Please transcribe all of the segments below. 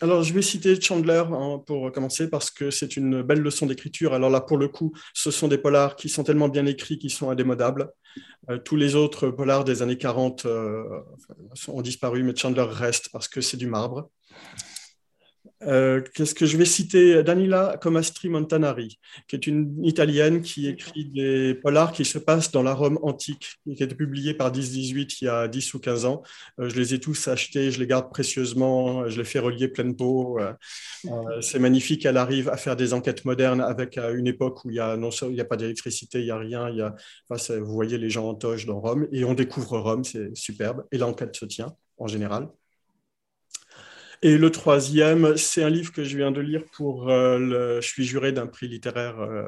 alors, je vais citer Chandler hein, pour commencer parce que c'est une belle leçon d'écriture. Alors là, pour le coup, ce sont des polars qui sont tellement bien écrits qu'ils sont indémodables. Euh, tous les autres polars des années 40 euh, ont disparu, mais Chandler reste parce que c'est du marbre. Euh, qu'est-ce que je vais citer Danila Comastri Montanari, qui est une Italienne qui écrit des polars qui se passent dans la Rome antique, qui a été publié par 10-18 il y a 10 ou 15 ans. Euh, je les ai tous achetés, je les garde précieusement, je les fais relier pleine peau. Euh, c'est magnifique, elle arrive à faire des enquêtes modernes avec une époque où il n'y a, pas d'électricité, il n'y a rien. Y a, vous voyez les gens en toge dans Rome, et on découvre Rome, c'est superbe, et l'enquête se tient en général. Et le troisième, c'est un livre que je viens de lire pour euh, le, je suis juré d'un prix littéraire euh,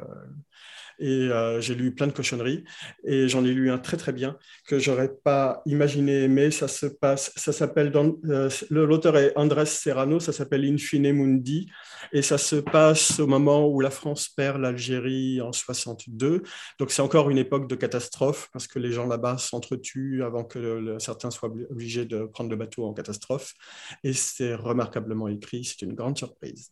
et euh, j'ai lu plein de cochonneries et j'en ai lu un très très bien que j'aurais pas imaginé aimer. Ça se passe, ça s'appelle, l'auteur est Andrés Serrano, ça s'appelle Infine Mundi et ça se passe au moment où la France perd l'Algérie en 62. Donc c'est encore une époque de catastrophe parce que les gens là-bas s'entretuent avant que certains soient obligés de prendre le bateau en catastrophe. Et c'est remarquablement écrit, c'est une grande surprise.